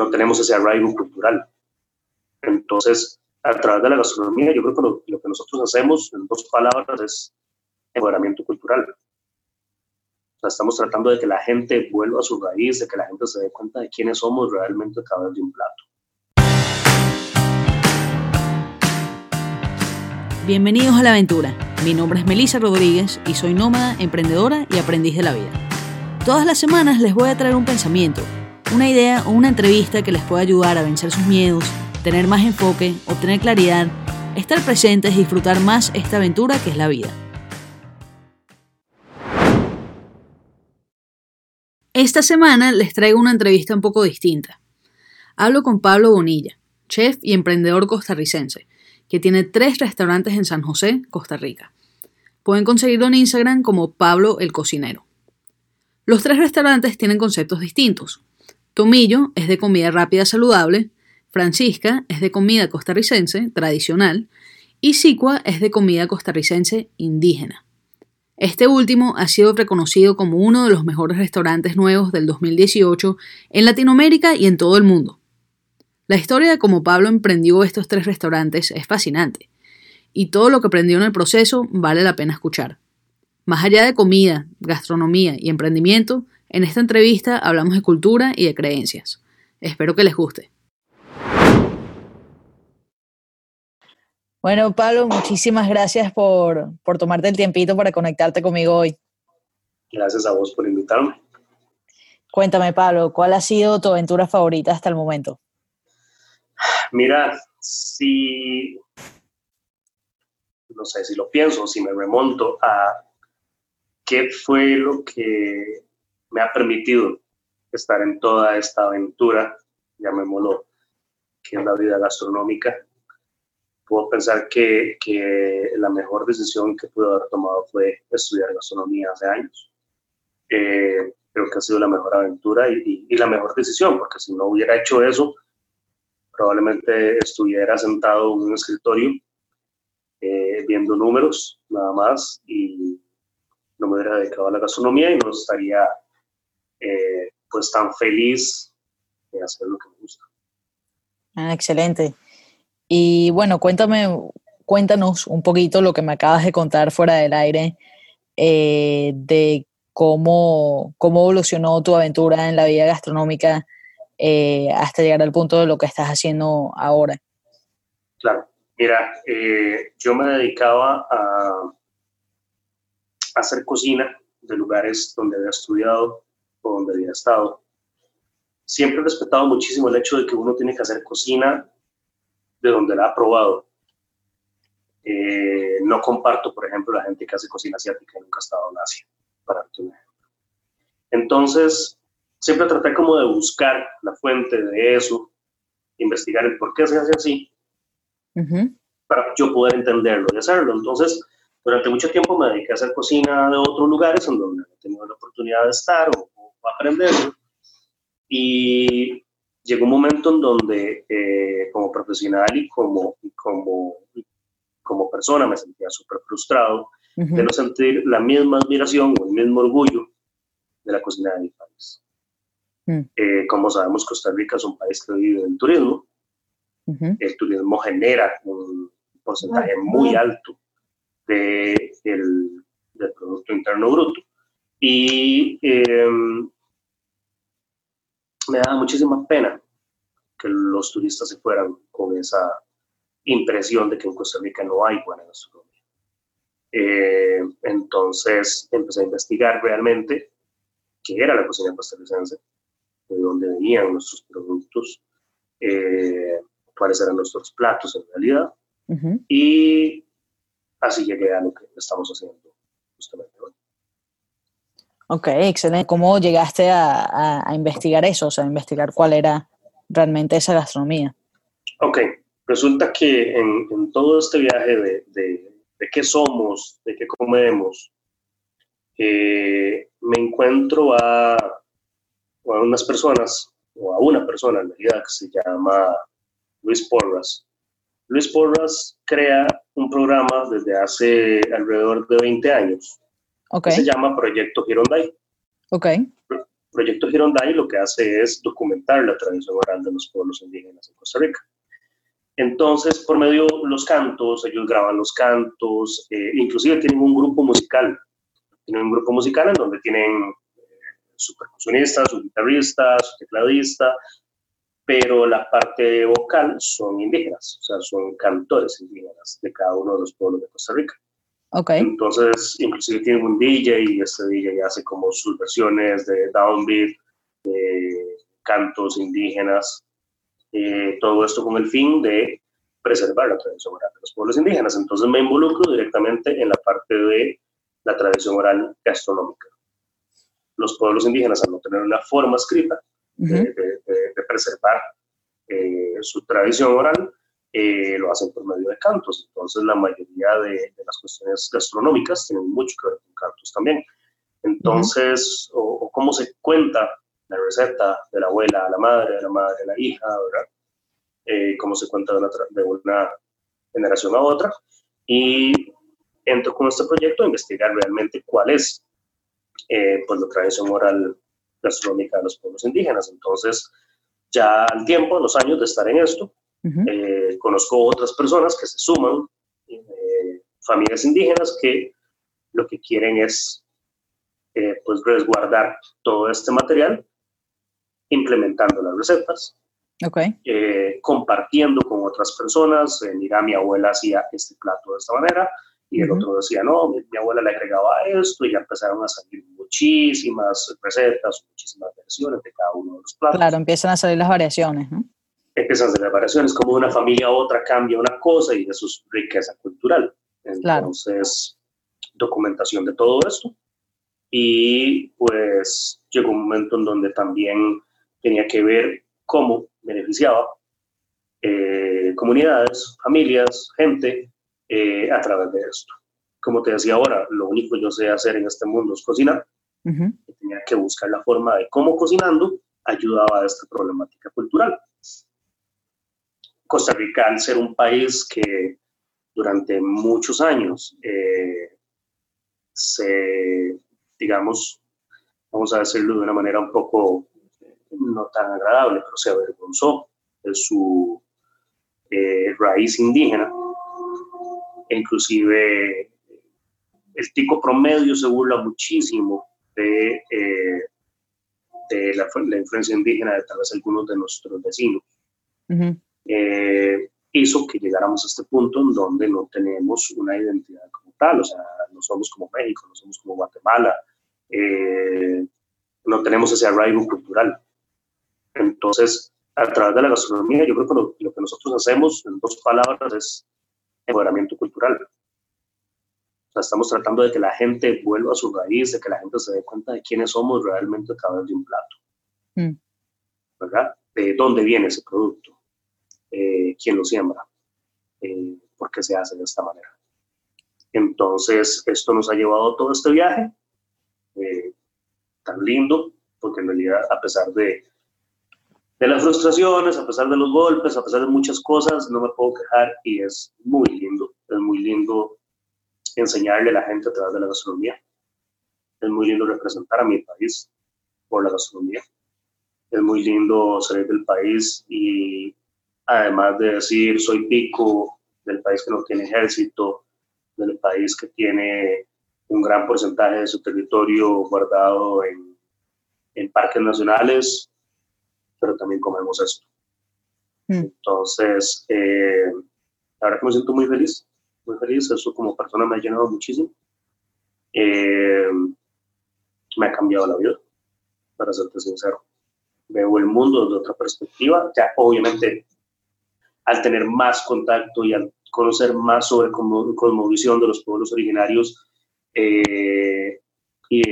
no tenemos ese arraigo cultural. Entonces, a través de la gastronomía, yo creo que lo, lo que nosotros hacemos, en dos palabras, es empoderamiento cultural. O sea, estamos tratando de que la gente vuelva a su raíz, de que la gente se dé cuenta de quiénes somos realmente a través de un plato. Bienvenidos a la aventura. Mi nombre es Melissa Rodríguez y soy nómada, emprendedora y aprendiz de la vida. Todas las semanas les voy a traer un pensamiento, una idea o una entrevista que les pueda ayudar a vencer sus miedos, tener más enfoque, obtener claridad, estar presentes y disfrutar más esta aventura que es la vida. Esta semana les traigo una entrevista un poco distinta. Hablo con Pablo Bonilla, chef y emprendedor costarricense, que tiene tres restaurantes en San José, Costa Rica. Pueden conseguirlo en Instagram como Pablo el Cocinero. Los tres restaurantes tienen conceptos distintos. Tomillo es de comida rápida saludable, Francisca es de comida costarricense tradicional y Sicua es de comida costarricense indígena. Este último ha sido reconocido como uno de los mejores restaurantes nuevos del 2018 en Latinoamérica y en todo el mundo. La historia de cómo Pablo emprendió estos tres restaurantes es fascinante, y todo lo que aprendió en el proceso vale la pena escuchar. Más allá de comida, gastronomía y emprendimiento, en esta entrevista hablamos de cultura y de creencias. Espero que les guste. Bueno, Pablo, muchísimas gracias por, tomarte el tiempito para conectarte conmigo hoy. Gracias a vos por invitarme. Cuéntame, Pablo, ¿cuál ha sido tu aventura favorita hasta el momento? Mira, si, no sé, si lo pienso, si me remonto a qué fue lo que me ha permitido estar en toda esta aventura, llamémoslo, que es la vida gastronómica, puedo pensar que, que, la mejor decisión que pude haber tomado fue estudiar gastronomía hace años. Eh, creo que ha sido la mejor aventura y, la mejor decisión, porque si no hubiera hecho eso, probablemente estuviera sentado en un escritorio eh, viendo números nada más y no me hubiera dedicado a la gastronomía y no estaría eh, pues tan feliz de hacer lo que me gusta. Ah, excelente. Y bueno, cuéntame, cuéntanos un poquito lo que me acabas de contar fuera del aire eh, de cómo, cómo evolucionó tu aventura en la vida gastronómica eh, hasta llegar al punto de lo que estás haciendo ahora. Claro, mira, eh, yo me dedicaba a, hacer cocina de lugares donde había estudiado o donde había estado. Siempre he respetado muchísimo el hecho de que uno tiene que hacer cocina de donde la ha probado. Eh, no comparto, por ejemplo, la gente que hace cocina asiática y nunca ha estado en Asia, para darte un ejemplo. Entonces, siempre traté como de buscar la fuente de eso, investigar el por qué se hace así, para yo poder entenderlo y hacerlo. Entonces, durante mucho tiempo me dediqué a hacer cocina de otros lugares en donde he tenido la oportunidad de estar o, o aprender. Y llegó un momento en donde eh, como profesional y como, como, como persona me sentía súper frustrado de no sentir la misma admiración o el mismo orgullo de la cocina de mi país. Mm. Eh, como sabemos, Costa Rica es un país que vive del turismo. El turismo genera un porcentaje ah, muy alto de, del, del Producto Interno Bruto. Y em, me da muchísima pena que los turistas se fueran con esa impresión de que en Costa Rica no hay buena gastronomía. Eh, entonces empecé a investigar realmente qué era la cocina costarricense, de dónde venían nuestros productos, eh, cuáles eran nuestros platos en realidad, y así llegué a lo que estamos haciendo justamente hoy. Ok, excelente. ¿Cómo llegaste a, investigar eso? O sea, investigar cuál era realmente esa gastronomía. Ok, resulta que en, todo este viaje de, de, qué somos, de qué comemos, eh, me encuentro a, a, unas personas, o a una persona en realidad, que se llama Luis Porras. Luis Porras crea un programa desde hace alrededor de 20 años Okay. Se llama Proyecto Girondai. Ok. Proyecto Gironday lo que hace es documentar la tradición oral de los pueblos indígenas en Costa Rica. Entonces, por medio de los cantos, ellos graban los cantos, eh, inclusive tienen un grupo musical, tienen un grupo musical en donde tienen eh, su percusionista, su guitarrista, su tecladista, pero la parte vocal son indígenas, o sea, son cantores indígenas de cada uno de los pueblos de Costa Rica. Okay. Entonces, inclusive tienen un DJ y este DJ hace como sus versiones de downbeat, de cantos indígenas, eh, todo esto con el fin de preservar la tradición oral de los pueblos indígenas. Entonces me involucro directamente en la parte de la tradición oral gastronómica. Los pueblos indígenas, al no tener una forma escrita de, preservar eh, su tradición oral, eh, lo hacen por medio de cantos. Entonces, la mayoría de, las cuestiones gastronómicas tienen mucho que ver con cantos también. Entonces, o, cómo se cuenta la receta de la abuela a la madre, de la madre a la hija, ¿verdad? Eh, cómo se cuenta de una, de una, generación a otra. Y entro con este proyecto a investigar realmente cuál es eh, pues, la tradición oral gastronómica de los pueblos indígenas. Entonces, ya al tiempo, los años de estar en esto, eh, conozco otras personas que se suman, eh, familias indígenas que lo que quieren es eh, pues resguardar todo este material, implementando las recetas, compartiendo con otras personas. mira, mi abuela hacía este plato de esta manera, y el otro decía, no, mi, abuela le agregaba esto, y ya empezaron a salir muchísimas recetas, muchísimas versiones de cada uno de los platos. Claro, empiezan a salir las variaciones, ¿no? Hacer variaciones, como de una familia a otra cambia una cosa y eso es riqueza cultural. Entonces, documentación de todo esto. Y pues llegó un momento en donde también tenía que ver cómo beneficiaba eh, comunidades, familias, gente eh, a través de esto. Como te decía ahora, lo único que yo sé hacer en este mundo es cocinar. Tenía que buscar la forma de cómo cocinando ayudaba a esta problemática cultural. Costa Rica, al ser un país que durante muchos años eh, se, digamos, vamos a decirlo de una manera un poco no tan agradable, pero se avergonzó de su eh, raíz indígena. E inclusive el tico promedio se burla muchísimo de, eh, de la, influencia indígena de tal vez algunos de nuestros vecinos eh, hizo que llegáramos a este punto en donde no tenemos una identidad como tal, o sea, no somos como México, no somos como Guatemala, eh, no tenemos ese arraigo cultural. Entonces, a través de la gastronomía, yo creo que lo, que nosotros hacemos, en dos palabras, es empoderamiento cultural. O sea, estamos tratando de que la gente vuelva a su raíz, de que la gente se dé cuenta de quiénes somos realmente a través de un plato. Mm. ¿Verdad? De dónde viene ese producto eh, quién lo siembra, eh, porque se hace de esta manera. Entonces, esto nos ha llevado todo este viaje eh, tan lindo, porque en realidad, a pesar de, de las frustraciones, a pesar de los golpes, a pesar de muchas cosas, no me puedo quejar y es muy lindo, es muy lindo enseñarle a la gente a través de la gastronomía. Es muy lindo representar a mi país por la gastronomía. Es muy lindo salir del país y además de decir soy pico del país que no tiene ejército, del país que tiene un gran porcentaje de su territorio guardado en, en parques nacionales, pero también comemos esto. Mm. Entonces, eh, la verdad que me siento muy feliz, muy feliz, eso como persona me ha llenado muchísimo. Eh, me ha cambiado la vida, para serte sincero. Veo el mundo desde otra perspectiva, ya obviamente al tener más contacto y al conocer más sobre cosmovisión de los pueblos originarios eh, y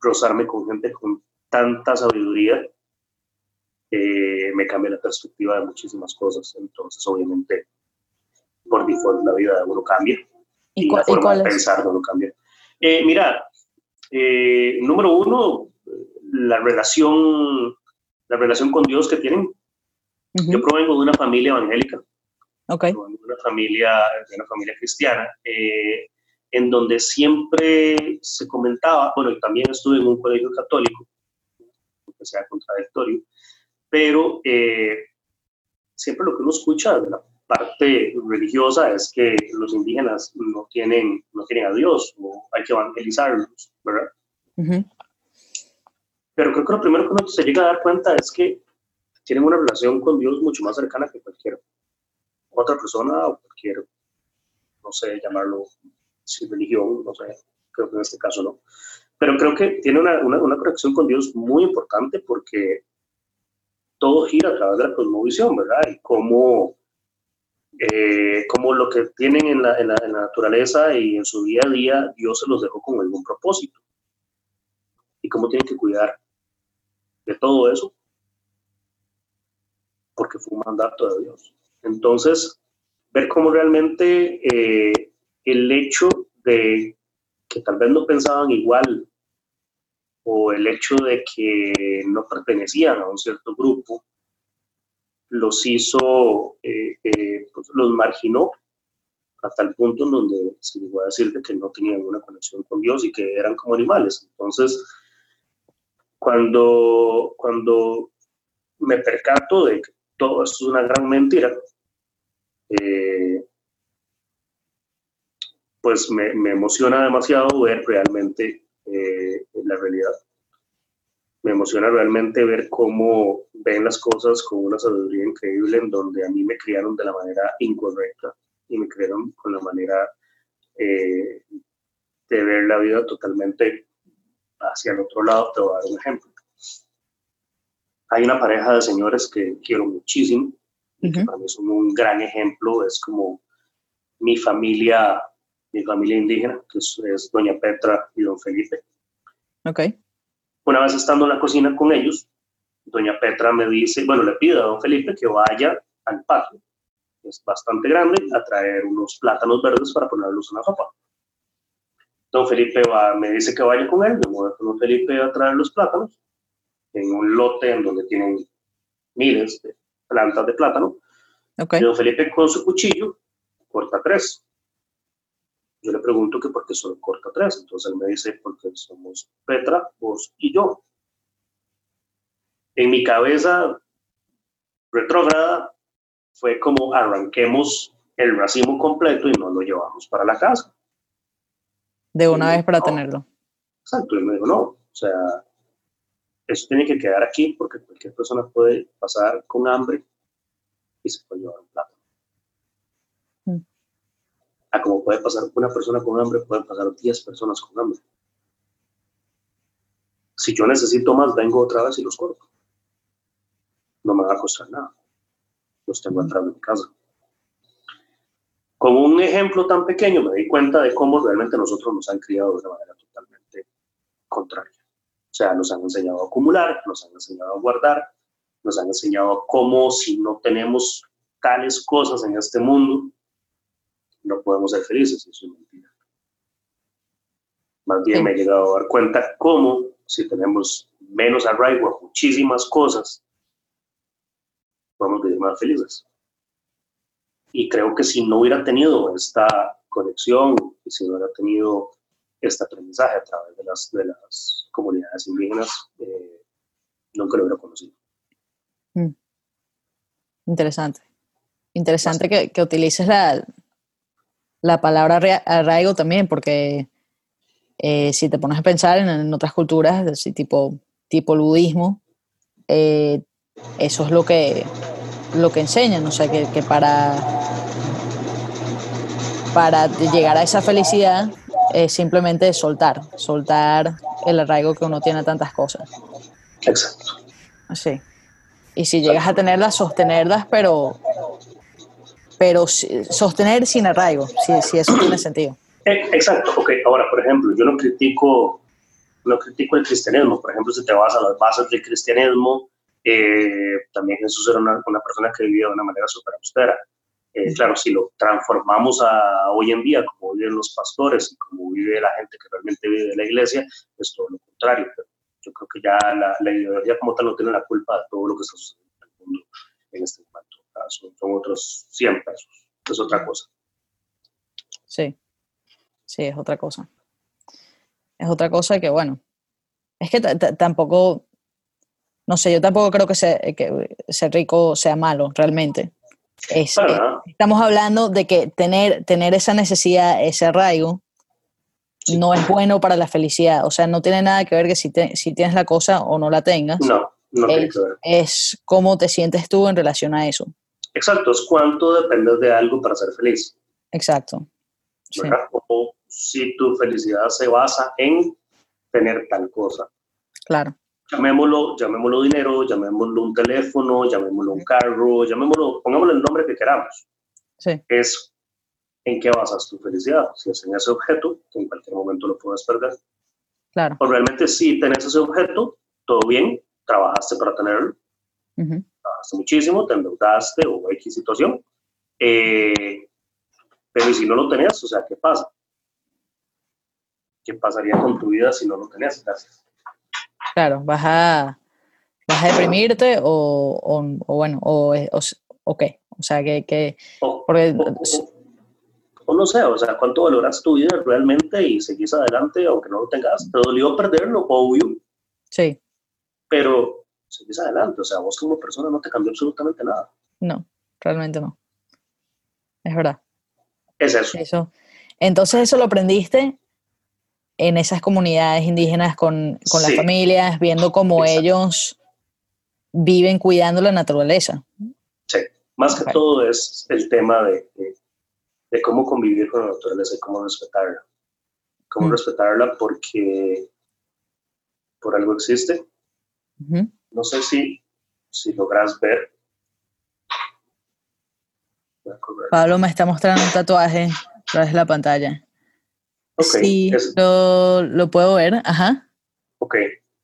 rozarme con gente con tanta sabiduría, eh, me cambia la perspectiva de muchísimas cosas. Entonces, obviamente, por default, la vida de uno cambia y, la forma de pensar de uno cambia. Eh, mira, número uno, la relación, la relación con Dios que tienen yo provengo de una familia evangélica. Okay. de una familia, de una familia cristiana, eh, en donde siempre se comentaba, bueno, también estuve en un colegio católico, que sea contradictorio, pero eh, siempre lo que uno escucha de la parte religiosa es que los indígenas no tienen, no tienen a Dios o hay que evangelizarlos, ¿verdad? Pero creo que lo primero que uno se llega a dar cuenta es que tienen una relación con Dios mucho más cercana que cualquier otra persona o cualquier, no sé, llamarlo sin religión, no sé, creo que en este caso no. Pero creo que tiene una, una, una conexión con Dios muy importante porque todo gira a través de la cosmovisión, ¿verdad? Y cómo, eh, lo que tienen en la, en, la, naturaleza y en su día a día, Dios se los dejó con algún propósito. Y cómo tienen que cuidar de todo eso, porque fue un mandato de Dios. Entonces, ver cómo realmente eh, el hecho de que tal vez no pensaban igual o el hecho de que no pertenecían a un cierto grupo los hizo, eh, eh, pues los marginó hasta el punto en donde se llegó a decir que no tenían una conexión con Dios y que eran como animales. Entonces, cuando, cuando me percato de que todo esto es una gran mentira, eh, pues me, me, emociona demasiado ver realmente eh, la realidad. Me emociona realmente ver cómo ven las cosas con una sabiduría increíble en donde a mí me criaron de la manera incorrecta y me criaron con la manera eh, de ver la vida totalmente hacia el otro lado. Te voy a dar un ejemplo. Hay una pareja de señores que quiero muchísimo y que para mí son un gran ejemplo. Es como mi familia mi familia indígena, que es, doña Petra y don Felipe. Ok. Una vez estando en la cocina con ellos, doña Petra me dice, bueno, le pide a don Felipe que vaya al patio, que es bastante grande, a traer unos plátanos verdes para ponerlos en la sopa. Don Felipe va, me dice que vaya con él, me mueve con don Felipe a traer los plátanos, en un lote en donde tienen miles de plantas de plátano. Okay. Y don Felipe con su cuchillo corta tres. Yo le pregunto que por qué solo corta tres. Entonces él me dice, porque somos Petra, vos y yo. En mi cabeza retrógrada fue como arranquemos el racimo completo y no lo llevamos para la casa. De una vez para tenerlo. Exacto, y me dijo, no, o sea, eso tiene que quedar aquí porque cualquier persona puede pasar con hambre y se puede llevar un plato a como puede pasar una persona con hambre, pueden pasar 10 personas con hambre. Si yo necesito más, vengo otra vez y los corto. No me va a costar nada. Los tengo atrás de mi casa. Con un ejemplo tan pequeño me di cuenta de cómo realmente nosotros nos han criado de una manera totalmente contraria. Sea, nos han enseñado a acumular, nos han enseñado a guardar, nos han enseñado cómo si no tenemos tales cosas en este mundo, no podemos ser felices, eso es mentira. Más bien me he llegado a dar cuenta cómo, si tenemos menos arraigo a muchísimas cosas, podemos vivir más felices. Y creo que si no hubiera tenido esta conexión y si no hubiera tenido este aprendizaje a través de las, de las comunidades indígenas, eh, nunca lo hubiera conocido. Mm. Interesante. Interesante que, que, utilices la, la palabra arraigo también, porque eh, si te pones a pensar en, otras culturas, así tipo, tipo budismo, eh, eso es lo que, lo que enseñan, o sea, que, que, para, para llegar a esa felicidad es simplemente soltar, soltar el arraigo que uno tiene a tantas cosas. Exacto. Así. Y si llegas a tenerlas, sostenerlas, pero pero sostener sin arraigo, si, si eso tiene sentido. Eh, exacto, ok. Ahora, por ejemplo, yo no critico, no critico el cristianismo. Por ejemplo, si te vas a las bases del cristianismo, eh, también Jesús era una, una, persona que vivía de una manera súper austera. Eh, claro, si lo transformamos a hoy en día, como viven los pastores y como vive la gente que realmente vive de la iglesia, es todo lo contrario. yo creo que ya la, la ideología como tal no tiene la culpa de todo lo que está sucediendo en el mundo en este momento son, otros 100 pesos, es otra cosa. Sí, sí, es otra cosa. Es otra cosa que, bueno, es que tampoco, no sé, yo tampoco creo que ser, que ser rico sea malo, realmente. Es, eh, estamos hablando de que tener, tener esa necesidad, ese arraigo, no es bueno para la felicidad. O sea, no tiene nada que ver que si, si tienes la cosa o no la tengas. No, no tiene que ver. Es cómo te sientes tú en relación a eso. Exacto, es cuánto dependes de algo para ser feliz. Exacto. O si tu felicidad se basa en tener tal cosa. Claro. Llamémoslo, llamémoslo dinero, llamémoslo un teléfono, llamémoslo un carro, llamémoslo, pongámosle el nombre que queramos. Sí. Es en qué basas tu felicidad. Si es en ese objeto, que en cualquier momento lo puedes perder. Claro. O realmente si tenés ese objeto, todo bien, trabajaste para tenerlo, trabajaste muchísimo, te endeudaste o X situación, eh, pero si no lo tenías, o sea, ¿qué pasa? ¿Qué pasaría con tu vida si no lo tenías? Gracias. Claro, vas a, vas a deprimirte o, o, bueno, o, o, qué. O sea, que... que o, no sé, o sea, cuánto valoras tu vida realmente y seguís adelante aunque no lo tengas. Te dolió perderlo, obvio. Sí. Pero seguís adelante, o sea, vos como persona no te cambió absolutamente nada. No, realmente no. Es verdad. Es eso. eso. Entonces eso lo aprendiste en esas comunidades indígenas con, con las familias, viendo cómo ellos viven cuidando la naturaleza. Sí, más que todo es el tema de, de, cómo convivir con la naturaleza y cómo respetarla. Cómo mm. respetarla porque por algo existe. No sé si, si logras ver. Pablo me está mostrando un tatuaje a través de la pantalla sí, lo, puedo ver, ajá. Ok,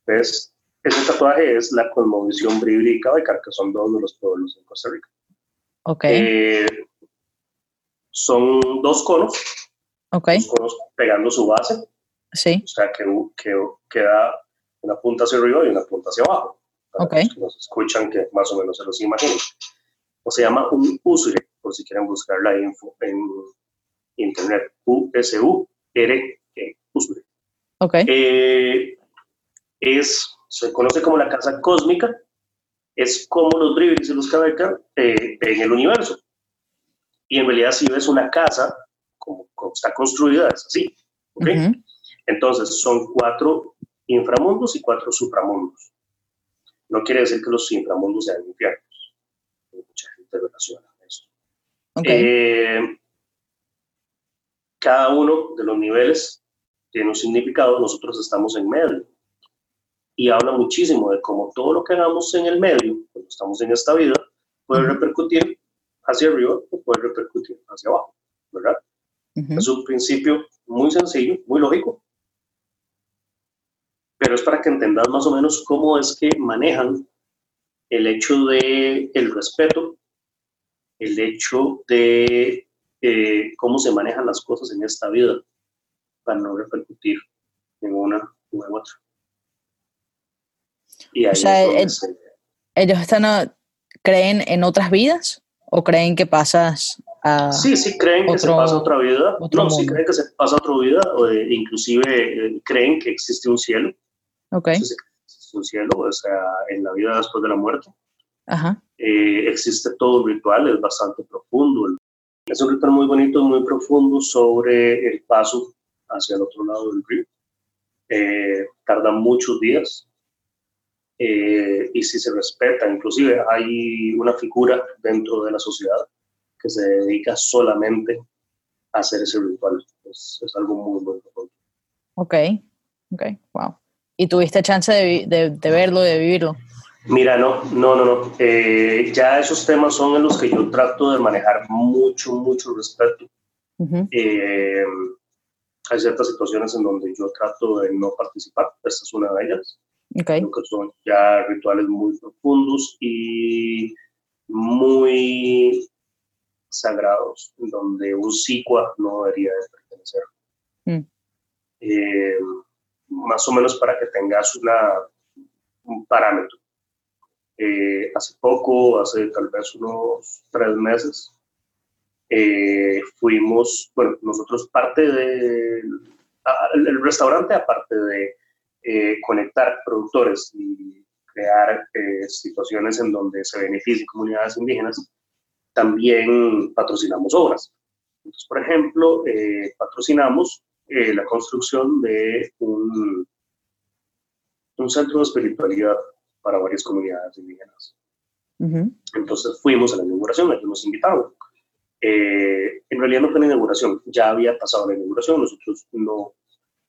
ese tatuaje es la cosmovisión bíblica de que son dos de los pueblos en Costa Rica. Ok. Eh, son dos conos. Ok. Dos conos pegando su base. Sí. O sea, que, que queda una punta hacia arriba y una punta hacia abajo. ok. Los escuchan que más o menos se los imaginen. O se llama un usure, por si quieren buscar la info en internet. USU R. Usure. Okay. Eh, es, se conoce como la casa cósmica, es como los Dribblis y los Cabeca eh, en el universo. Y en realidad si ves una casa, como, está construida, es así. Entonces son cuatro inframundos y cuatro supramundos. No quiere decir que los inframundos sean infiernos. Mucha gente relaciona eso. Okay. Eh, cada uno de los niveles tiene un significado, nosotros estamos en medio. Y habla muchísimo de cómo todo lo que hagamos en el medio, cuando estamos en esta vida, puede repercutir hacia arriba o puede repercutir hacia abajo, ¿verdad? Es un principio muy sencillo, muy lógico, pero es para que entendas más o menos cómo es que manejan el hecho de el respeto, el hecho de eh, cómo se manejan las cosas en esta vida para no repercutir en una u en otra. Y o sea, ellos están creen en otras vidas o creen que pasas a sí sí creen que se pasa otra vida. no sí creen que se pasa otra vida o inclusive eh, creen que existe un cielo. Okay existe un cielo o sea en la vida después de la muerte. Ajá. Eh, existe todo un ritual es bastante profundo es un ritual muy bonito, muy profundo sobre el paso hacia el otro lado del río. Eh, tarda muchos días eh, y si se respeta, inclusive hay una figura dentro de la sociedad que se dedica solamente a hacer ese ritual. Es, algo muy, muy profundo. Ok, ok, wow. ¿Y tuviste chance de, de, de verlo, de vivirlo? Mira, no, no, no, no. Eh, ya esos temas son en los que yo trato de manejar mucho, mucho respeto. Eh, hay ciertas situaciones en donde yo trato de no participar. Esta es una de ellas. Okay. que son ya rituales muy profundos y muy sagrados, en donde un sicua no debería de pertenecer. Mm. Eh, más o menos para que tengas una, un parámetro. Eh, hace poco, hace tal vez unos tres meses, eh, fuimos, bueno, nosotros parte del el restaurante, aparte de eh, conectar productores y crear eh, situaciones en donde se beneficien comunidades indígenas, también patrocinamos obras. Entonces, por ejemplo, eh, patrocinamos eh, la construcción de un, un centro de espiritualidad para varias comunidades indígenas. Entonces fuimos a la inauguración, ellos nos invitaron. Eh, en realidad no fue la inauguración, ya había pasado la inauguración, nosotros no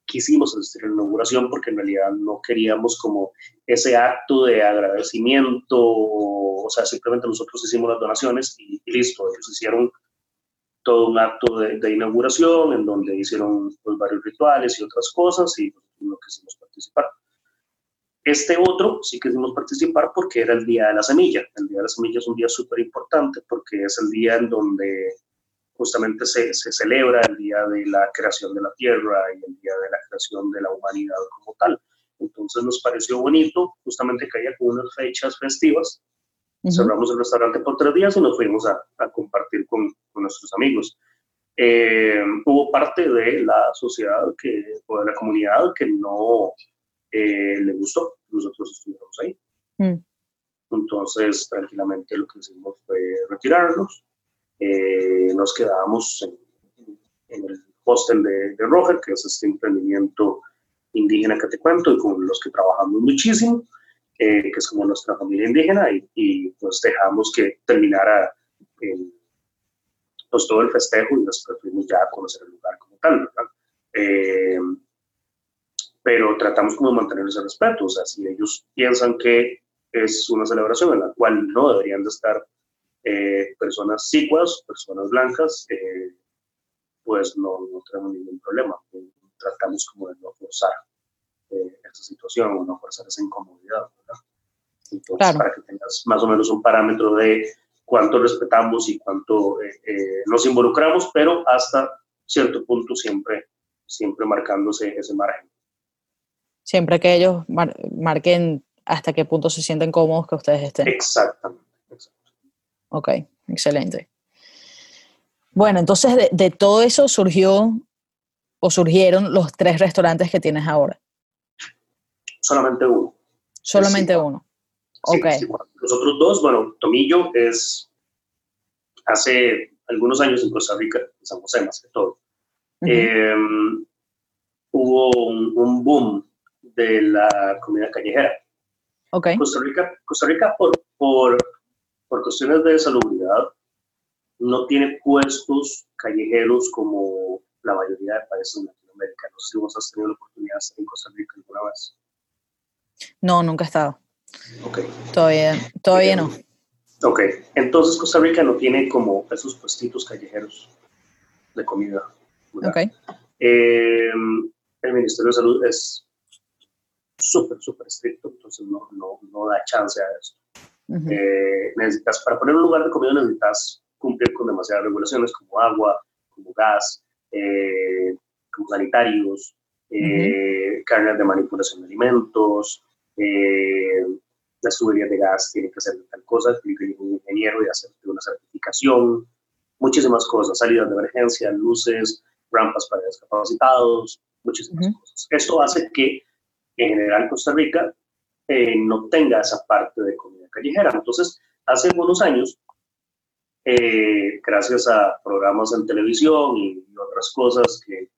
quisimos asistir a la inauguración porque en realidad no queríamos como ese acto de agradecimiento, o sea, simplemente nosotros hicimos las donaciones y, listo, ellos hicieron todo un acto de, inauguración en donde hicieron pues, varios rituales y otras cosas y no quisimos participar. Este otro sí quisimos participar porque era el Día de la Semilla. El Día de la Semilla es un día súper importante porque es el día en donde justamente se, se, celebra el día de la creación de la tierra y el día de la creación de la humanidad como tal. Entonces nos pareció bonito justamente que haya unas fechas festivas. Cerramos el restaurante por tres días y nos fuimos a, a compartir con, con, nuestros amigos. Eh, hubo parte de la sociedad que, o de la comunidad que no, eh, le gustó, nosotros estuvimos ahí. Mm. Entonces, tranquilamente lo que hicimos fue retirarnos. Eh, nos quedamos en, el hostel de, de, Roger, que es este emprendimiento indígena que te cuento y con los que trabajamos muchísimo, eh, que es como nuestra familia indígena, y, pues dejamos que terminara pues todo el festejo y después fuimos ya a conocer el lugar como tal, ¿verdad? Pero tratamos como de mantener ese respeto. O sea, si ellos piensan que es una celebración en la cual no deberían de estar eh, personas sicuas, personas blancas, eh, pues no, no, tenemos ningún problema. Tratamos como de no forzar eh, esa situación o no forzar esa incomodidad. ¿verdad? Entonces, para que tengas más o menos un parámetro de cuánto respetamos y cuánto nos involucramos, pero hasta cierto punto siempre, siempre marcándose ese margen siempre que ellos marquen hasta qué punto se sienten cómodos que ustedes estén. Exactamente. Ok, excelente. Bueno, entonces de, todo eso surgió o surgieron los tres restaurantes que tienes ahora. Solamente uno. Solamente uno. ok. Los otros dos, bueno, Tomillo es hace algunos años en Costa Rica, en San José más que todo. Em, hubo un boom de la comida callejera. Okay. Costa Rica, Costa Rica por, por, por cuestiones de salubridad, no tiene puestos callejeros como la mayoría de países en Latinoamérica. No sé si vos has tenido la oportunidad de estar en Costa Rica alguna vez. No, nunca he estado. Ok. Todavía, todavía no. Ok, entonces Costa Rica no tiene como esos puestitos callejeros de comida. Ok. Eh, el Ministerio de Salud es súper, súper estricto, entonces no, no, no da chance a eso. Eh, necesitas, para poner un lugar de comida necesitas cumplir con demasiadas regulaciones como agua, como gas, eh, como sanitarios, eh, carnes de manipulación de alimentos, las tuberías de gas tienen que hacer tal cosa, tiene que ir un ingeniero y hacer una certificación, muchísimas cosas, salidas de emergencia, luces, rampas para discapacitados, muchísimas cosas. Esto hace que en general Costa Rica eh, no tenga esa parte de comida callejera. Entonces, hace algunos años, eh, gracias a programas en televisión y, otras cosas que,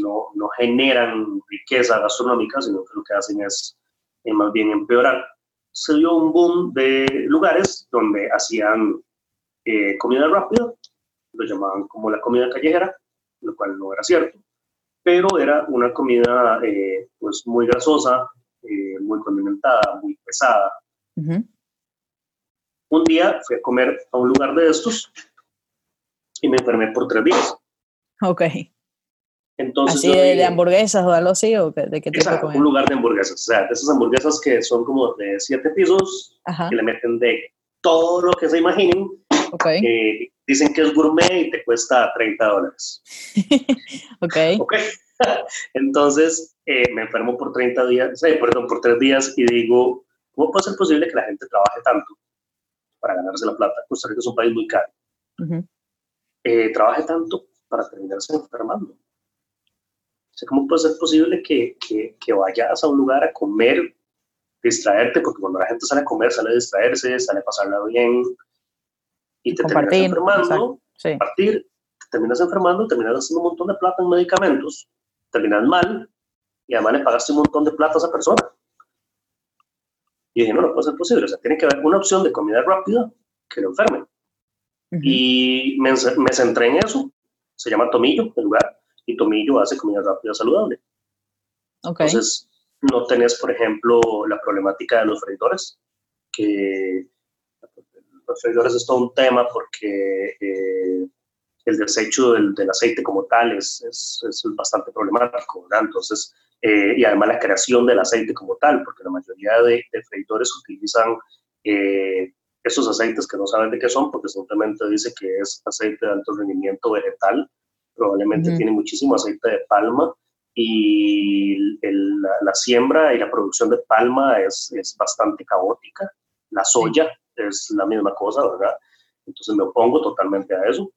no, no, generan riqueza gastronómica, sino que lo que hacen es eh, más bien empeorar, se dio un boom de lugares donde hacían comida rápida, lo llamaban como la comida callejera, lo cual no era cierto pero era una comida eh, pues muy grasosa, eh, muy condimentada, muy pesada. Un día fui a comer a un lugar de estos y me enfermé por tres días. Ok. Entonces, ¿Así de, hamburguesas o algo así? ¿O de qué tipo exacto, un lugar de hamburguesas. O sea, de esas hamburguesas que son como de siete pisos, que le meten de todo lo que se imaginen. Okay. Eh, dicen que es gourmet y te cuesta 30 dólares. ok. Ok. Entonces eh, me enfermo por 30 días, eh, perdón, por 3 días y digo, ¿cómo puede ser posible que la gente trabaje tanto para ganarse la plata? Costa Rica es un país muy caro. Eh, trabaje tanto para terminarse enfermando. O sea, ¿Cómo puede ser posible que, que, que, vayas a un lugar a comer distraerte, porque cuando la gente sale a comer, sale a distraerse, sale a pasarla bien y te terminas enfermando, sí. partir, te terminas enfermando, terminas haciendo un montón de plata en medicamentos, terminas mal y además le pagaste un montón de plata a esa persona. Y dije, no, no puede ser posible, o sea, tiene que haber una opción de comida rápida que lo enferme. Y me, me centré en eso, se llama Tomillo el lugar, y Tomillo hace comida rápida saludable. Okay. Entonces, no tenés, por ejemplo, la problemática de los freidores, que los freidores es todo un tema porque eh, el desecho del, del, aceite como tal es, es, es bastante problemático, ¿verdad? Entonces, eh, y además la creación del aceite como tal, porque la mayoría de, freidores utilizan eh, esos aceites que no saben de qué son, porque simplemente dice que es aceite de alto rendimiento vegetal, probablemente tiene muchísimo aceite de palma, y la, siembra y la producción de palma es, es, bastante caótica. La soya es la misma cosa, ¿verdad? Entonces me opongo totalmente a eso,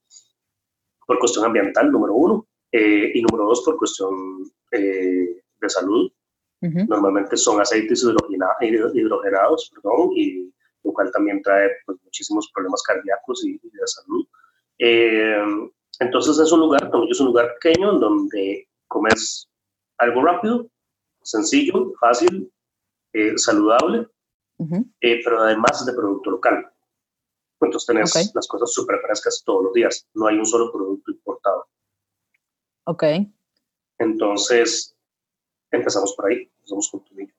por cuestión ambiental, número uno, eh, y número dos, por cuestión eh, de salud. Normalmente son aceites hidrogenados, perdón, y lo cual también trae pues, muchísimos problemas cardíacos y, de salud. Eh, entonces es un lugar, es un lugar pequeño en donde comes algo rápido, sencillo, fácil, saludable, eh, pero además de producto local. Entonces tenés las cosas súper frescas todos los días, no hay un solo producto importado. Ok. Entonces, empezamos por ahí, empezamos con tomillo.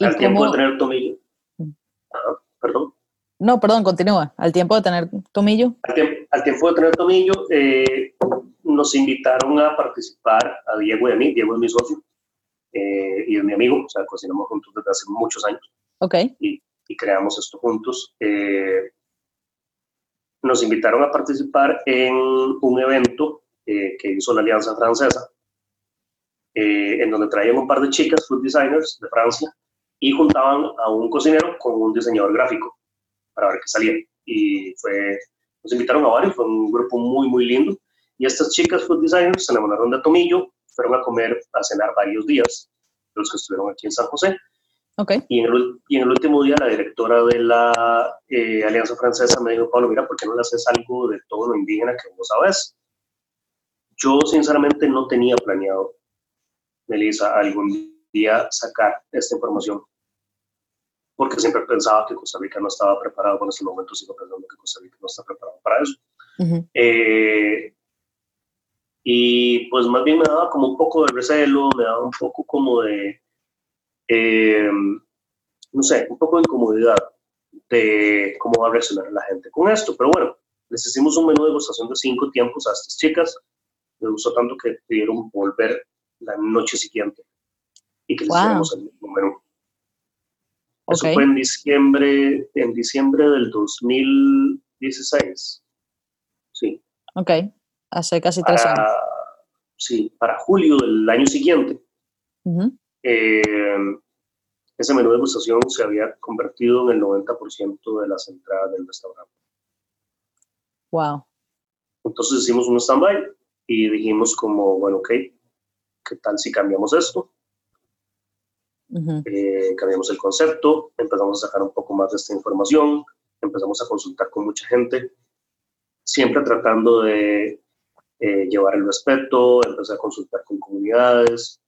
Al tiempo de tener tomillo. Mm. perdón. No, perdón, continúa. Al tiempo de tener tomillo. Al, tiempo de tener tomillo, eh, nos invitaron a participar a Diego y a mí. Diego es mi socio eh, y es mi amigo, o sea, cocinamos juntos desde hace muchos años. Ok. Y, creamos esto juntos. Eh, nos invitaron a participar en un evento que hizo la Alianza Francesa, en donde traían un par de chicas, food designers de Francia, y juntaban a un cocinero con un diseñador gráfico para ver qué salía. Y fue, nos invitaron a varios, fue un grupo muy, muy lindo. Y estas chicas food designers se enamoraron de Tomillo, fueron a comer, a cenar varios días, los que estuvieron aquí en San José. Okay. Y, en el, y en el último día la directora de la eh, Alianza Francesa me dijo, Pablo, mira, ¿por qué no le haces algo de todo lo indígena que vos sabes? Yo sinceramente no tenía planeado, Melissa, algún día sacar esta información porque siempre pensaba que Costa Rica no estaba preparado, bueno, en este momento sigo pensando que Costa Rica no está preparado para eso. Eh, y pues más bien me daba como un poco de recelo, me daba un poco como de, eh, no sé, un poco de incomodidad de cómo va a reaccionar la gente con esto. Pero bueno, les hicimos un menú de degustación de cinco tiempos a estas chicas. Me gustó tanto que pidieron volver la noche siguiente y que les hiciéramos el mismo menú. Eso fue en diciembre, en diciembre del 2016. Sí. Ok, hace casi tres años. Sí, para julio del año siguiente. Eh, ese menú de degustación se había convertido en el 90% de las entradas del restaurante. Wow. Entonces hicimos un stand-by y dijimos como, bueno, ok, ¿qué tal si cambiamos esto? Eh, cambiamos el concepto, empezamos a sacar un poco más de esta información, empezamos a consultar con mucha gente, siempre tratando de eh, llevar el respeto, empezar a consultar con comunidades,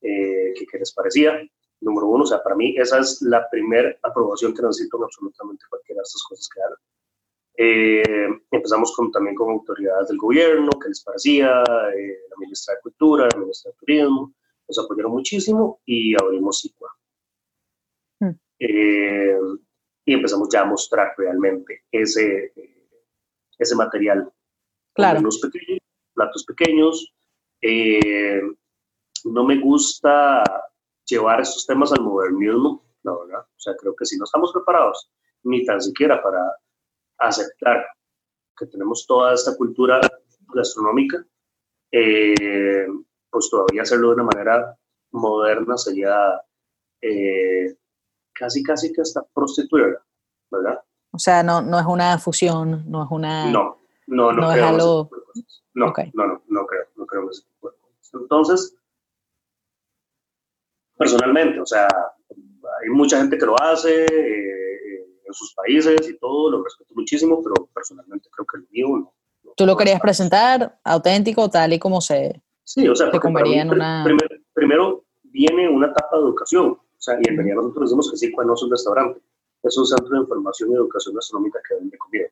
eh, qué les parecía. Número uno, o sea, para mí esa es la primera aprobación que necesito en absolutamente cualquiera de estas cosas que hagan. empezamos con, también con autoridades del gobierno, qué les parecía, la ministra de Cultura, la ministra de Turismo, nos apoyaron muchísimo y abrimos SICUA. Hmm. Eh, y empezamos ya a mostrar realmente ese, ese material. Claro. pequeños, platos pequeños. No me gusta llevar estos temas al modernismo, la verdad. O sea, creo que si no estamos preparados, ni tan siquiera para aceptar que tenemos toda esta cultura gastronómica, eh, pues todavía hacerlo de una manera moderna sería eh, casi, casi que hasta prostituir, ¿verdad? O sea, no, no es una fusión, no es una... No, no, no, creo es algo... No, no, no, no creo, no creo. Entonces, personalmente, o sea, hay mucha gente que lo hace eh, en sus países y todo, lo respeto muchísimo, pero personalmente creo que el mío no. ¿Tú lo querías presentar auténtico, tal y como se, sí, o sea, en una... Primero, viene una etapa de educación, o sea, y en realidad nosotros decimos que sí, cuando no es un restaurante, es un centro de información y educación gastronómica que vende comida.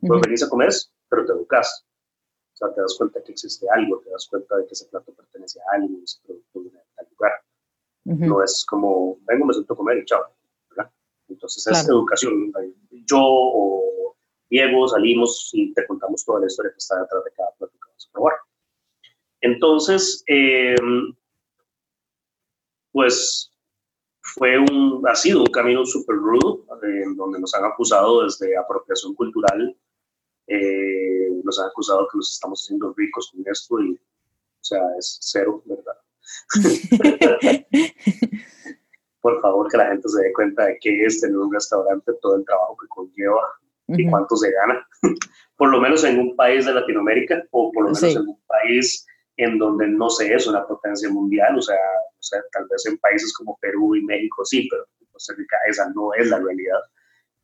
Pues venís a comer, pero te educas. O sea, te das cuenta que existe algo, te das cuenta de que ese plato pertenece a alguien, ese producto viene de tal lugar. No es como, vengo, me siento a comer y chao. Entonces es educación. Yo o Diego salimos y te contamos toda la historia que está detrás de cada plato que vas a probar. Entonces, em, pues fue un, ha sido un camino súper rudo, en donde nos han acusado desde apropiación cultural, eh, nos han acusado que nos estamos haciendo ricos con esto y, o sea, es cero, ¿verdad? Por favor, que la gente se dé cuenta de qué es tener un restaurante, todo el trabajo que conlleva y cuánto se gana. por lo menos en un país de Latinoamérica o por lo menos en un país en donde no se es una potencia mundial, o sea, o sea, tal vez en países como Perú y México sí, pero Costa Rica esa no es la realidad.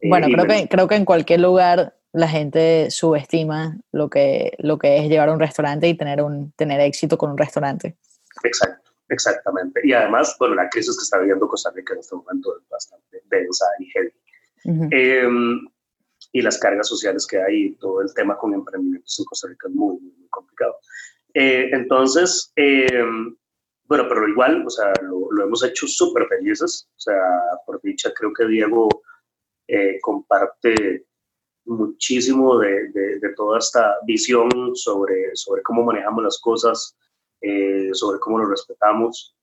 Bueno, eh, creo, que, creo que en cualquier lugar la gente subestima lo que, lo que es llevar a un restaurante y tener, un, tener éxito con un restaurante. Exacto, exactamente. Y además, bueno, la crisis que está viviendo Costa Rica en este momento es bastante densa y heavy. Em, y las cargas sociales que hay, todo el tema con emprendimientos en Costa Rica es muy, muy, complicado. Eh, entonces, em, bueno, pero igual, o sea, lo, hemos hecho súper felices. O sea, por dicha, creo que Diego eh, comparte muchísimo de, de, toda esta visión sobre, sobre cómo manejamos las cosas, eh, sobre cómo nos respetamos.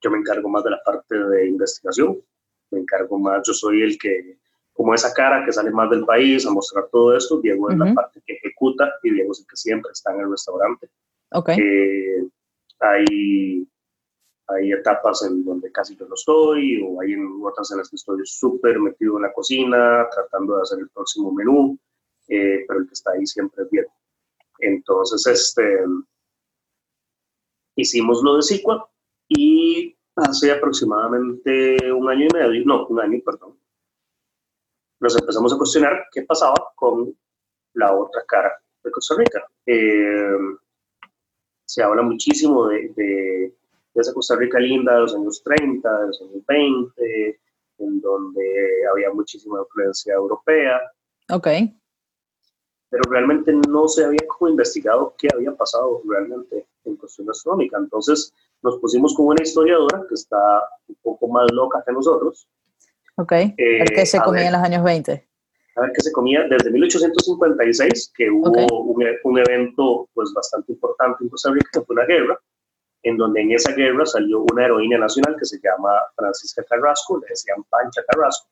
Yo me encargo más de la parte de investigación, me encargo más, yo soy el que, como esa cara que sale más del país a mostrar todo esto, Diego es la parte que ejecuta y Diego es el que siempre está en el restaurante. Okay. Eh, hay, hay etapas en donde casi yo no estoy, o hay otras en las que estoy súper metido en la cocina, tratando de hacer el próximo menú, eh, pero el que está ahí siempre es bien. Entonces, este, hicimos lo de Sicua y hace aproximadamente un año y medio, no, un año, perdón, nos empezamos a cuestionar qué pasaba con la otra cara de Costa Rica. Eh, se habla muchísimo de, de, esa Costa Rica linda de los años 30, de los años 20, en donde había muchísima influencia europea. Ok. Pero realmente no se había como investigado qué había pasado realmente en cuestión astronómica. Entonces nos pusimos con una historiadora que está un poco más loca que nosotros. Ok. Eh, ¿Qué se comía en los años 20? a ver, que se comía desde 1856, que hubo un, un, evento pues bastante importante en Costa Rica, que fue una guerra, en donde en esa guerra salió una heroína nacional que se llama Francisca Carrasco, le decían Pancha Carrasco,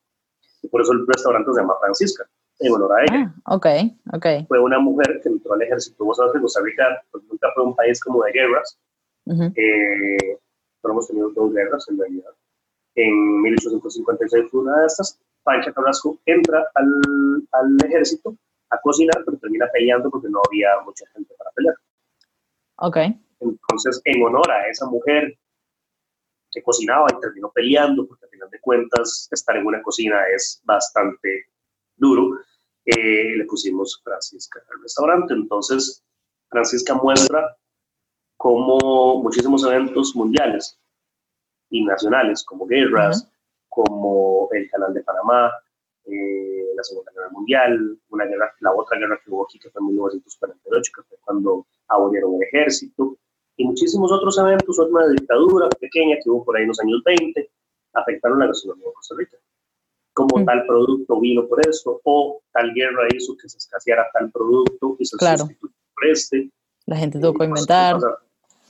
y por eso el restaurante se llama Francisca, en honor a ella. Ah, ok, ok. Fue una mujer que entró al ejército, vos sabes que Costa Rica pues, nunca fue un país como de guerras, eh, pero hemos tenido dos guerras en realidad. En 1856 fue una de estas, Pancha Carrasco entra al, al, ejército a cocinar, pero termina peleando porque no había mucha gente para pelear. Ok. Entonces, en honor a esa mujer que cocinaba y terminó peleando, porque al final de cuentas estar en una cocina es bastante duro, eh, le pusimos Francisca al restaurante. Entonces, Francisca muestra cómo muchísimos eventos mundiales y nacionales, como guerras, como el Canal de Panamá, eh, la Segunda Guerra Mundial, una guerra, la otra guerra que hubo aquí, que fue en 1948, que fue cuando abolieron el ejército, y muchísimos otros eventos, una dictadura pequeña que hubo por ahí en los años 20, afectaron la gastronomía de Costa Rica. Como mm. tal producto vino por eso, o tal guerra hizo que se escaseara tal producto y se claro. por este. La gente tuvo que inventar.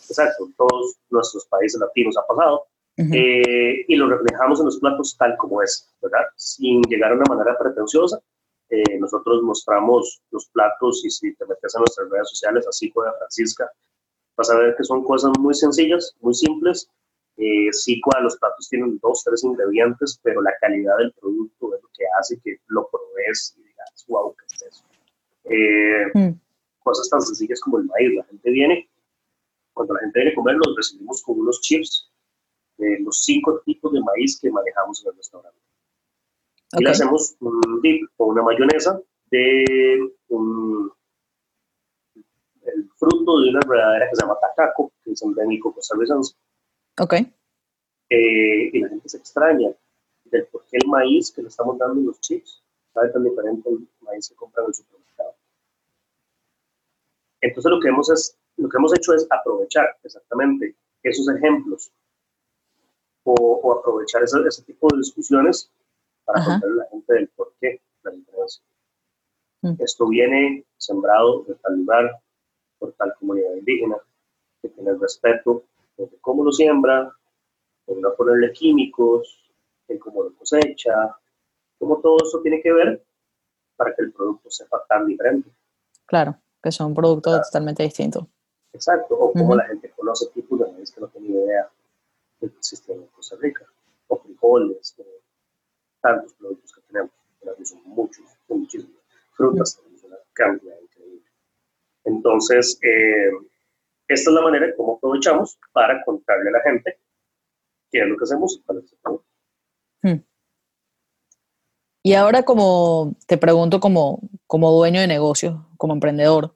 Exacto, todos nuestros países latinos ha pasado. Eh, y lo reflejamos en los platos tal como es, ¿verdad? Sin llegar a una manera pretenciosa. Eh, nosotros mostramos los platos y si te metes a nuestras redes sociales, así como Francisca, vas a ver que son cosas muy sencillas, muy simples. Eh, sí, los platos tienen dos, tres ingredientes, pero la calidad del producto es lo que hace que lo pruebes y digas, wow, ¿qué es eso? Eh, mm. Cosas tan sencillas como el maíz. La gente viene, cuando la gente viene a comer, los recibimos con unos chips los cinco tipos de maíz que manejamos en el restaurante. Y le hacemos un dip o una mayonesa de un, el fruto de una enredadera que se llama tacaco, que es endémico costarricense. Ok. Eh, y la gente se extraña del por qué el maíz que le estamos dando en los chips sabe tan diferente al maíz que compran en el supermercado. Entonces lo que hemos, es, lo que hemos hecho es aprovechar exactamente esos ejemplos o, aprovechar ese, ese, tipo de discusiones para contarle a la gente del por qué la diferencia. Mm. Esto viene sembrado de tal lugar, por tal comunidad indígena, que tiene el respeto de cómo lo siembra, de no ponerle químicos, de cómo lo cosecha, cómo todo eso tiene que ver para que el producto sepa tan diferente. Claro, que son productos totalmente distintos. Exacto, o cómo la gente conoce tipos de maíz que no tiene idea que existen en Costa Rica, o frijoles, o tantos productos que tenemos, que son muchos, son muchísimos. Frutas, tenemos una cantidad increíble. Entonces, eh, esta es la manera en cómo aprovechamos para contarle a la gente qué es lo que hacemos este producto. Hmm. Y ahora como te pregunto como, como dueño de negocio, como emprendedor,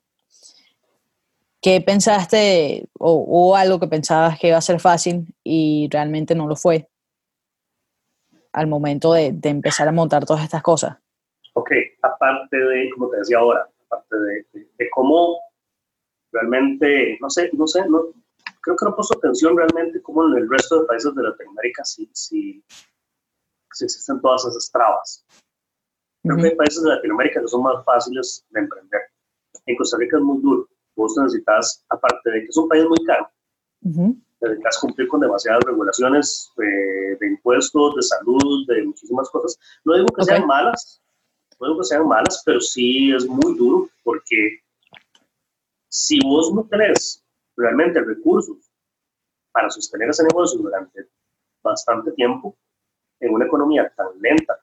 ¿qué pensaste o, o, algo que pensabas que iba a ser fácil y realmente no lo fue al momento de, de empezar a montar todas estas cosas? Ok, aparte de, como te decía ahora, aparte de, de, cómo realmente, no sé, no sé, no, creo que no he puesto atención realmente cómo en el resto de países de Latinoamérica sí, sí, sí existen todas esas trabas. Creo que hay países de Latinoamérica que son más fáciles de emprender. En Costa Rica es muy duro. Vos necesitas, aparte de que es un país muy caro, necesitas cumplir con demasiadas regulaciones de, impuestos, de salud, de muchísimas cosas. No digo que sean malas, no digo que sean malas, pero sí es muy duro porque si vos no tenés realmente recursos para sostener ese negocio durante bastante tiempo, en una economía tan lenta,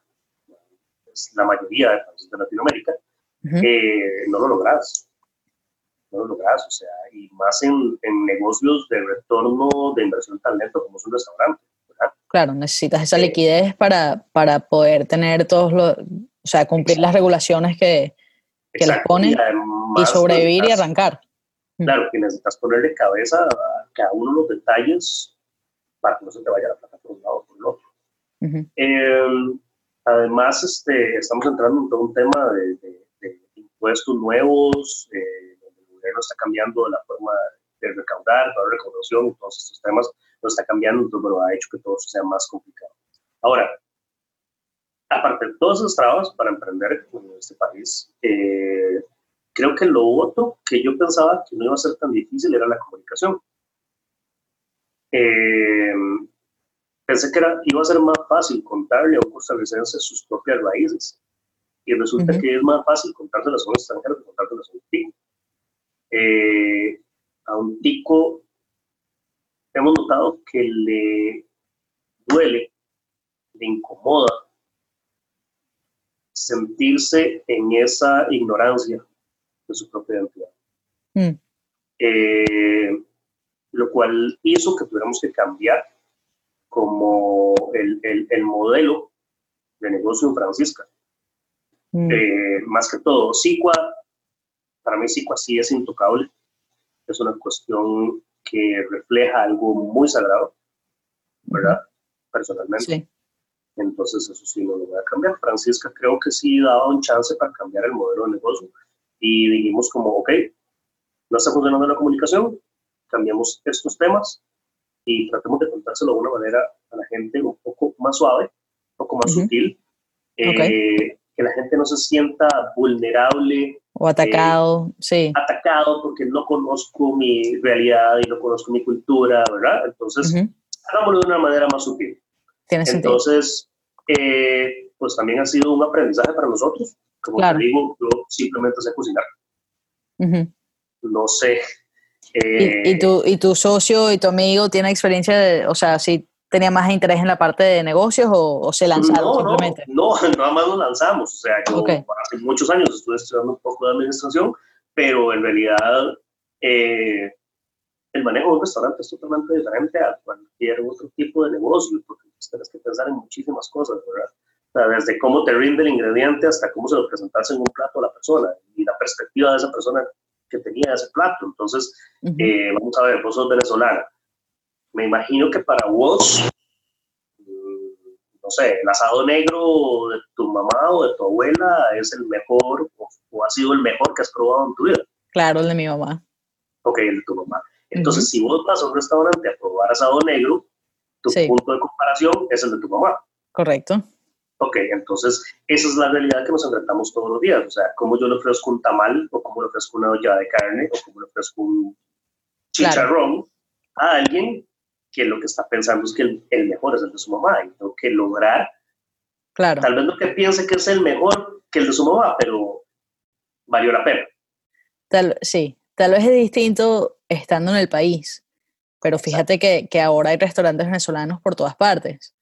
es la mayoría de países de Latinoamérica, eh, no lo logras. No lo logras, o sea, y más en, en, negocios de retorno de inversión tan lento como es un restaurante. Claro, necesitas esa eh, liquidez para, para poder tener todos los, o sea, cumplir las regulaciones que, que les ponen y, sobrevivir y arrancar. Claro, que necesitas ponerle cabeza a cada uno de los detalles para que no se te vaya la plata por un lado o por el otro. Em, además, este, estamos entrando en todo un tema de, impuestos nuevos, eh, donde el gobierno está cambiando la forma de recaudar, la recaudación, todos estos temas, lo está cambiando, entonces bueno, ha hecho que todo sea más complicado. Ahora, aparte de todas esas trabas para emprender en este país, eh, creo que lo otro que yo pensaba que no iba a ser tan difícil era la comunicación. Eh, pensé que era, iba a ser más fácil contarle a un costarricense sus propias raíces. Y resulta que es más fácil contárselas a un extranjero que contárselas a un tico. Eh, a un tico hemos notado que le duele, le incomoda sentirse en esa ignorancia de su propia identidad. Mm. Eh, lo cual hizo que tuviéramos que cambiar como el, el, modelo de negocio en Francisca. Mm. Eh, más que todo, SICUA, para mí SICUA sí es intocable. Es una cuestión que refleja algo muy sagrado, ¿verdad? Personalmente. Entonces eso sí no lo voy a cambiar. Francisca creo que sí daba un chance para cambiar el modelo de negocio y dijimos como, ok, no está funcionando la comunicación, cambiamos estos temas y tratemos de contárselo de una manera a la gente un poco más suave, un poco más sutil, eh, que la gente no se sienta vulnerable. O atacado, eh, sí. Atacado porque no conozco mi realidad y no conozco mi cultura, ¿verdad? Entonces, hagámoslo de una manera más sutil. Tiene Entonces, eh, pues también ha sido un aprendizaje para nosotros. Como te digo, yo simplemente sé cocinar. No sé ¿Y, y, tu, ¿Y tu socio y tu amigo tiene experiencia de, o sea, si tenía más interés en la parte de negocios o, se lanzaron simplemente? No, no, nada más nos lanzamos. O sea, yo hace muchos años estuve estudiando un poco de administración, pero en realidad eh, el manejo de un restaurante es totalmente diferente a cualquier otro tipo de negocio, porque tienes que pensar en muchísimas cosas, ¿verdad? O sea, desde cómo te rinde el ingrediente hasta cómo se lo presentas en un plato a la persona y la perspectiva de esa persona que tenía ese plato. Entonces, eh, vamos a ver, vos sos venezolana. Me imagino que para vos, mm, no sé, el asado negro de tu mamá o de tu abuela es el mejor o, ha sido el mejor que has probado en tu vida. Claro, el de mi mamá. Ok, el de tu mamá. Entonces, si vos vas a un restaurante a probar asado negro, tu punto de comparación es el de tu mamá. Correcto. Ok, entonces esa es la realidad que nos enfrentamos todos los días. O sea, cómo yo le ofrezco un tamal, o cómo le ofrezco una olla de carne, o cómo le ofrezco un chicharrón a alguien que lo que está pensando es que el, mejor es el de su mamá y tengo que lograr. Claro. Tal vez no que piense que es el mejor que el de su mamá, pero valió la pena. Tal, sí, tal vez es distinto estando en el país, pero fíjate que, que ahora hay restaurantes venezolanos por todas partes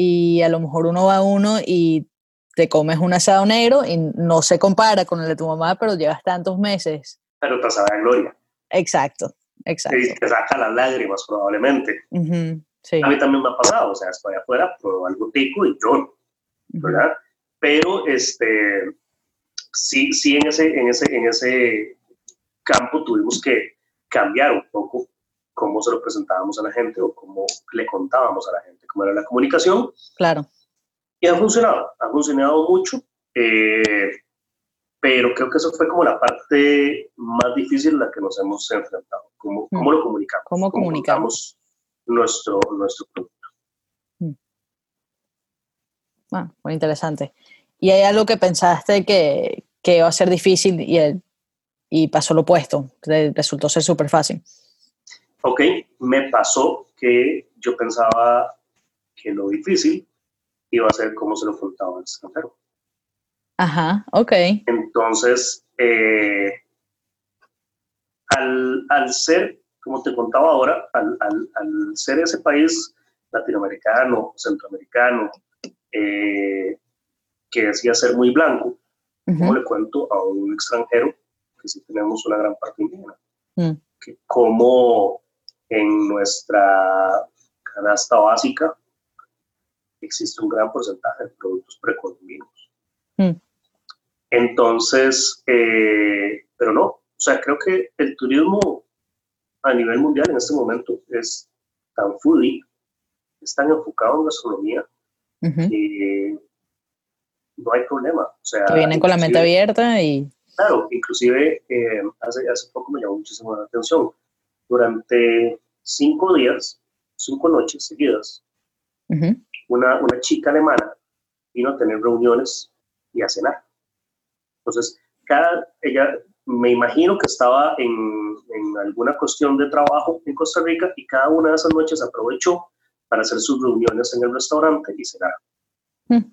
y a lo mejor uno va a uno y te comes un asado negro y no se compara con el de tu mamá, pero llevas tantos meses. Pero te sabe a gloria. Exacto, exacto. Y te saca las lágrimas probablemente. A mí también me ha pasado, o sea, estoy afuera, pruebo algo tico y yo, ¿verdad? Pero este, sí, sí en ese, en, ese, en ese campo tuvimos que cambiar un poco cómo se lo presentábamos a la gente o cómo le contábamos a la gente cómo era la comunicación. Claro. Y ha funcionado, ha funcionado mucho, eh, pero creo que eso fue como la parte más difícil en la que nos hemos enfrentado, cómo, mm. cómo lo comunicamos. ¿Cómo comunicamos? nuestro, nuestro producto. Mm. Bueno, muy interesante. ¿Y hay algo que pensaste que, que iba a ser difícil y, el, y pasó lo opuesto? Resultó ser súper fácil. Ok, me pasó que yo pensaba que lo difícil iba a ser cómo se lo ocultaba al extranjero. Ajá, ok. Entonces, eh, al, al, ser, como te contaba ahora, al, al, al ser ese país latinoamericano, centroamericano, eh, que decía ser muy blanco, como le cuento a un extranjero que sí tenemos una gran parte indígena? Mm. Que como en nuestra canasta básica existe un gran porcentaje de productos precolombinos. Mm. Entonces, eh, pero no, o sea, creo que el turismo a nivel mundial en este momento es tan foodie, es tan enfocado en gastronomía, que no hay problema. O sea, que vienen con la mente abierta y... Claro, inclusive eh, hace, hace poco me llamó muchísimo la atención. Durante cinco días, cinco noches seguidas, una, una chica alemana vino a tener reuniones y a cenar. Entonces, cada, ella me imagino que estaba en, en, alguna cuestión de trabajo en Costa Rica y cada una de esas noches aprovechó para hacer sus reuniones en el restaurante y cenar. Mm.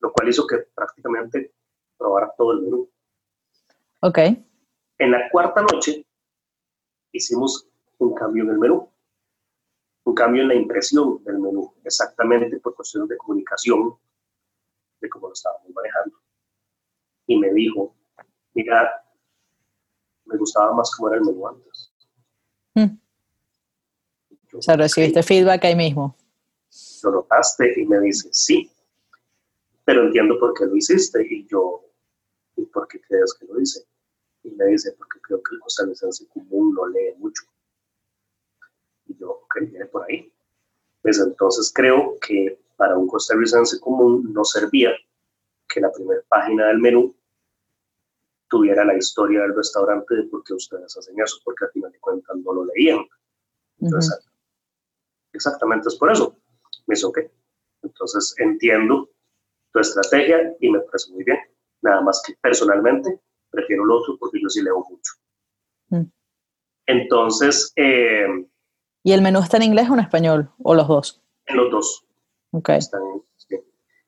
Lo cual hizo que prácticamente probara todo el menú. Ok. En la cuarta noche hicimos un cambio en el menú un cambio en la impresión del menú, exactamente por cuestiones de comunicación, de cómo lo estábamos manejando. Y me dijo, mira, me gustaba más cómo era el menú antes. Hmm. o sea, recibiste feedback ahí mismo. Lo notaste y me dice, sí, pero entiendo por qué lo hiciste. Y yo, ¿y por qué crees que lo hice? Y me dice, porque creo que el costarricense común no lee mucho yo que viene por ahí. Pues entonces creo que para un costarricense común no servía que la primera página del menú tuviera la historia del restaurante de por qué ustedes hacen eso, porque al final de cuentas no lo leían. Entonces, exactamente es por eso. Me dice, ok. Entonces entiendo tu estrategia y me parece muy bien. Nada más que personalmente prefiero lo otro porque yo sí leo mucho. Mm. Entonces, eh, ¿Y el menú está en inglés o en español? ¿O los dos? En los dos. Ok.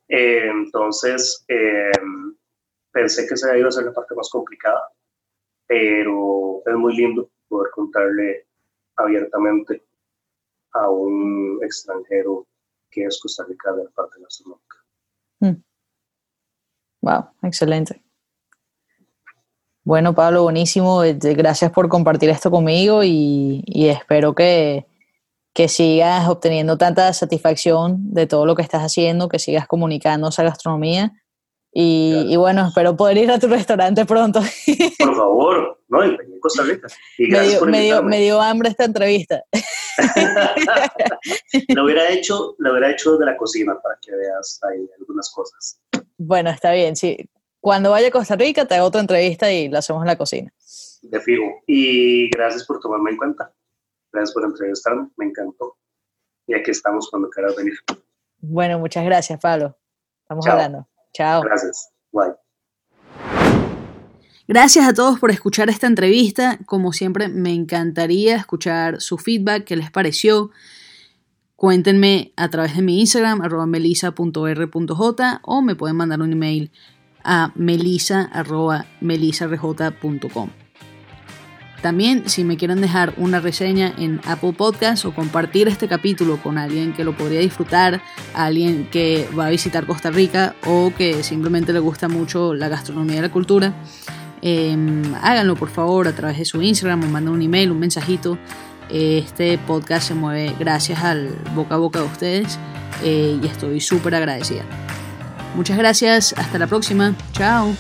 Eh, entonces, eh, pensé que esa iba a ser la parte más complicada, pero es muy lindo poder contarle abiertamente a un extranjero que es Costa Rica de la parte gastronómica. Mm. Wow, excelente. Bueno, Pablo, buenísimo. Este, gracias por compartir esto conmigo y, espero que, sigas obteniendo tanta satisfacción de todo lo que estás haciendo, que sigas comunicando esa gastronomía. Y, bueno, espero poder ir a tu restaurante pronto. Por favor, no, en Costa Rica. me, dio, hambre esta entrevista. lo hubiera hecho, lo hubiera hecho de la cocina para que veas ahí algunas cosas. Bueno, está bien, sí. Cuando vaya a Costa Rica te hago otra entrevista y la hacemos en la cocina. De fijo. Y gracias por tomarme en cuenta. Gracias por entrevistarme. Me encantó. Y aquí estamos cuando quieras venir. Bueno, muchas gracias, Pablo. Estamos hablando. Chao. Gracias. Bye. Gracias a todos por escuchar esta entrevista. Como siempre, me encantaría escuchar su feedback, qué les pareció. Cuéntenme a través de mi Instagram, arroba melisa.r.j o me pueden mandar un email a melisa.melisarj.com. También, si me quieren dejar una reseña en Apple Podcast o compartir este capítulo con alguien que lo podría disfrutar, alguien que va a visitar Costa Rica o que simplemente le gusta mucho la gastronomía y la cultura, em, háganlo por favor a través de su Instagram o manden un email, un mensajito. Este podcast se mueve gracias al boca a boca de ustedes eh, y estoy súper agradecida. Muchas gracias, hasta la próxima, chao.